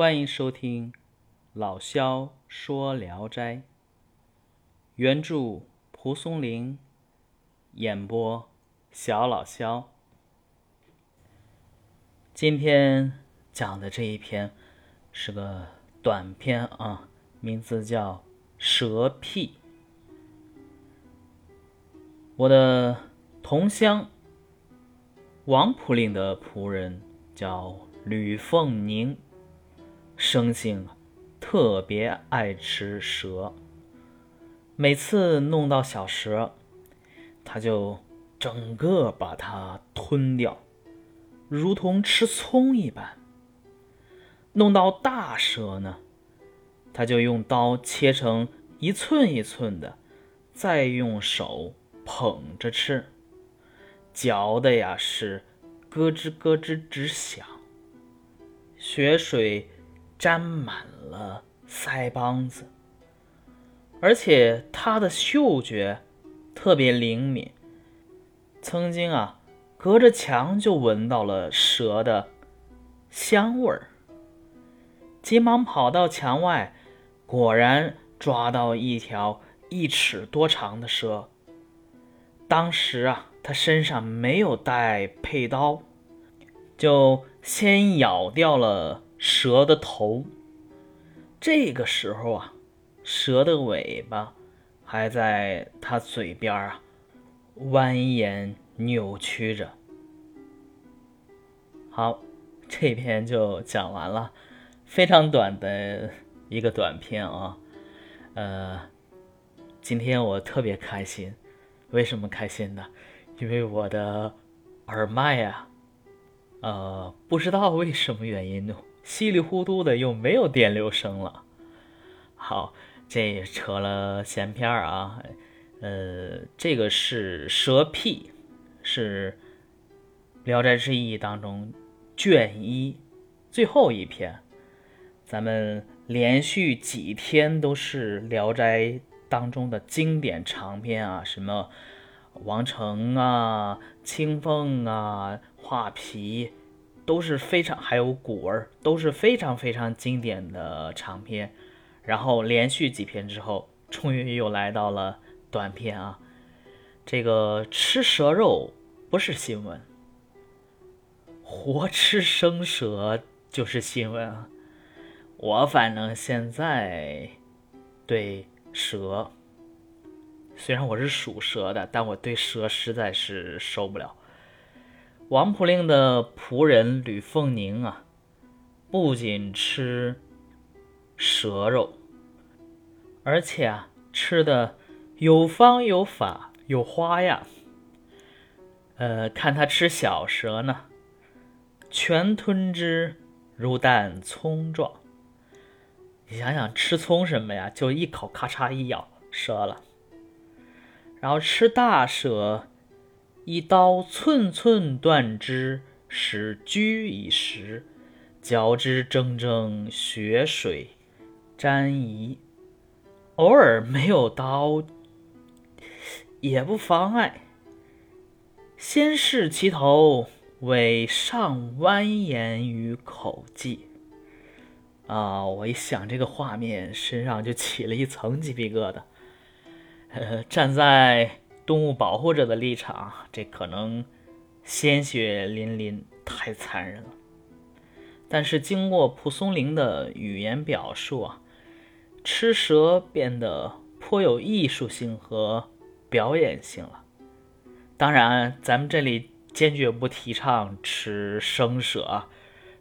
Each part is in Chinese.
欢迎收听老萧说《聊斋》，原著蒲松龄，演播小老萧。今天讲的这一篇是个短篇啊，名字叫《蛇癖》。我的同乡王普令的仆人叫吕凤宁。生性特别爱吃蛇，每次弄到小蛇，他就整个把它吞掉，如同吃葱一般。弄到大蛇呢，他就用刀切成一寸一寸的，再用手捧着吃，嚼的呀是咯吱咯吱直响，血水。沾满了腮帮子，而且他的嗅觉特别灵敏。曾经啊，隔着墙就闻到了蛇的香味儿，急忙跑到墙外，果然抓到一条一尺多长的蛇。当时啊，他身上没有带佩刀，就先咬掉了。蛇的头，这个时候啊，蛇的尾巴还在它嘴边啊，蜿蜒扭曲着。好，这篇就讲完了，非常短的一个短片啊。呃，今天我特别开心，为什么开心呢？因为我的耳麦呀，呃，不知道为什么原因。稀里糊涂的又没有电流声了。好，这扯了闲篇儿啊。呃，这个是蛇癖，是《聊斋志异》当中卷一最后一篇。咱们连续几天都是《聊斋》当中的经典长篇啊，什么王成啊、青凤啊、画皮。都是非常，还有古儿都是非常非常经典的长篇，然后连续几篇之后，终于又来到了短篇啊。这个吃蛇肉不是新闻，活吃生蛇就是新闻啊。我反正现在对蛇，虽然我是属蛇的，但我对蛇实在是受不了。王普令的仆人吕凤宁啊，不仅吃蛇肉，而且啊，吃的有方有法有花样。呃，看他吃小蛇呢，全吞之如啖葱状。你想想，吃葱什么呀？就一口咔嚓一咬，折了。然后吃大蛇。一刀寸寸断之，使居以食，嚼之铮铮，血水沾衣。偶尔没有刀也不妨碍。先视其头，尾上蜿蜒于口际。啊！我一想这个画面，身上就起了一层鸡皮疙瘩。呃，站在。动物保护者的立场，这可能鲜血淋淋，太残忍了。但是经过蒲松龄的语言表述啊，吃蛇变得颇有艺术性和表演性了。当然，咱们这里坚决不提倡吃生蛇啊。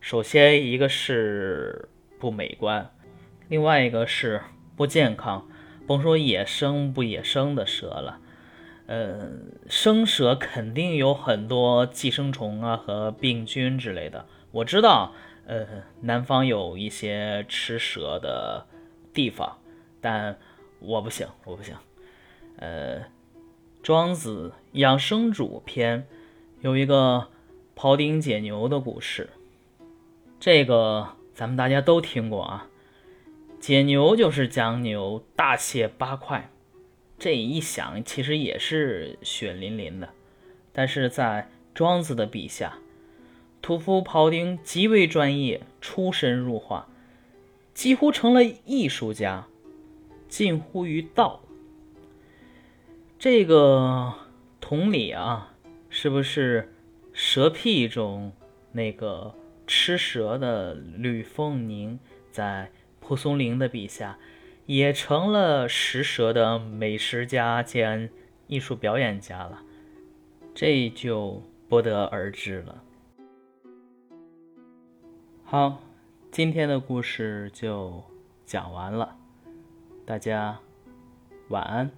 首先，一个是不美观，另外一个是不健康。甭说野生不野生的蛇了。呃，生蛇肯定有很多寄生虫啊和病菌之类的。我知道，呃，南方有一些吃蛇的地方，但我不行，我不行。呃，《庄子养生主篇》有一个庖丁解牛的故事，这个咱们大家都听过啊。解牛就是将牛大卸八块。这一想，其实也是血淋淋的，但是在庄子的笔下，屠夫庖丁极为专业，出神入化，几乎成了艺术家，近乎于道。这个同理啊，是不是蛇癖中那个吃蛇的吕凤宁，在蒲松龄的笔下，也成了食蛇的美食家兼艺术表演家了？这就不得而知了。好。今天的故事就讲完了，大家晚安。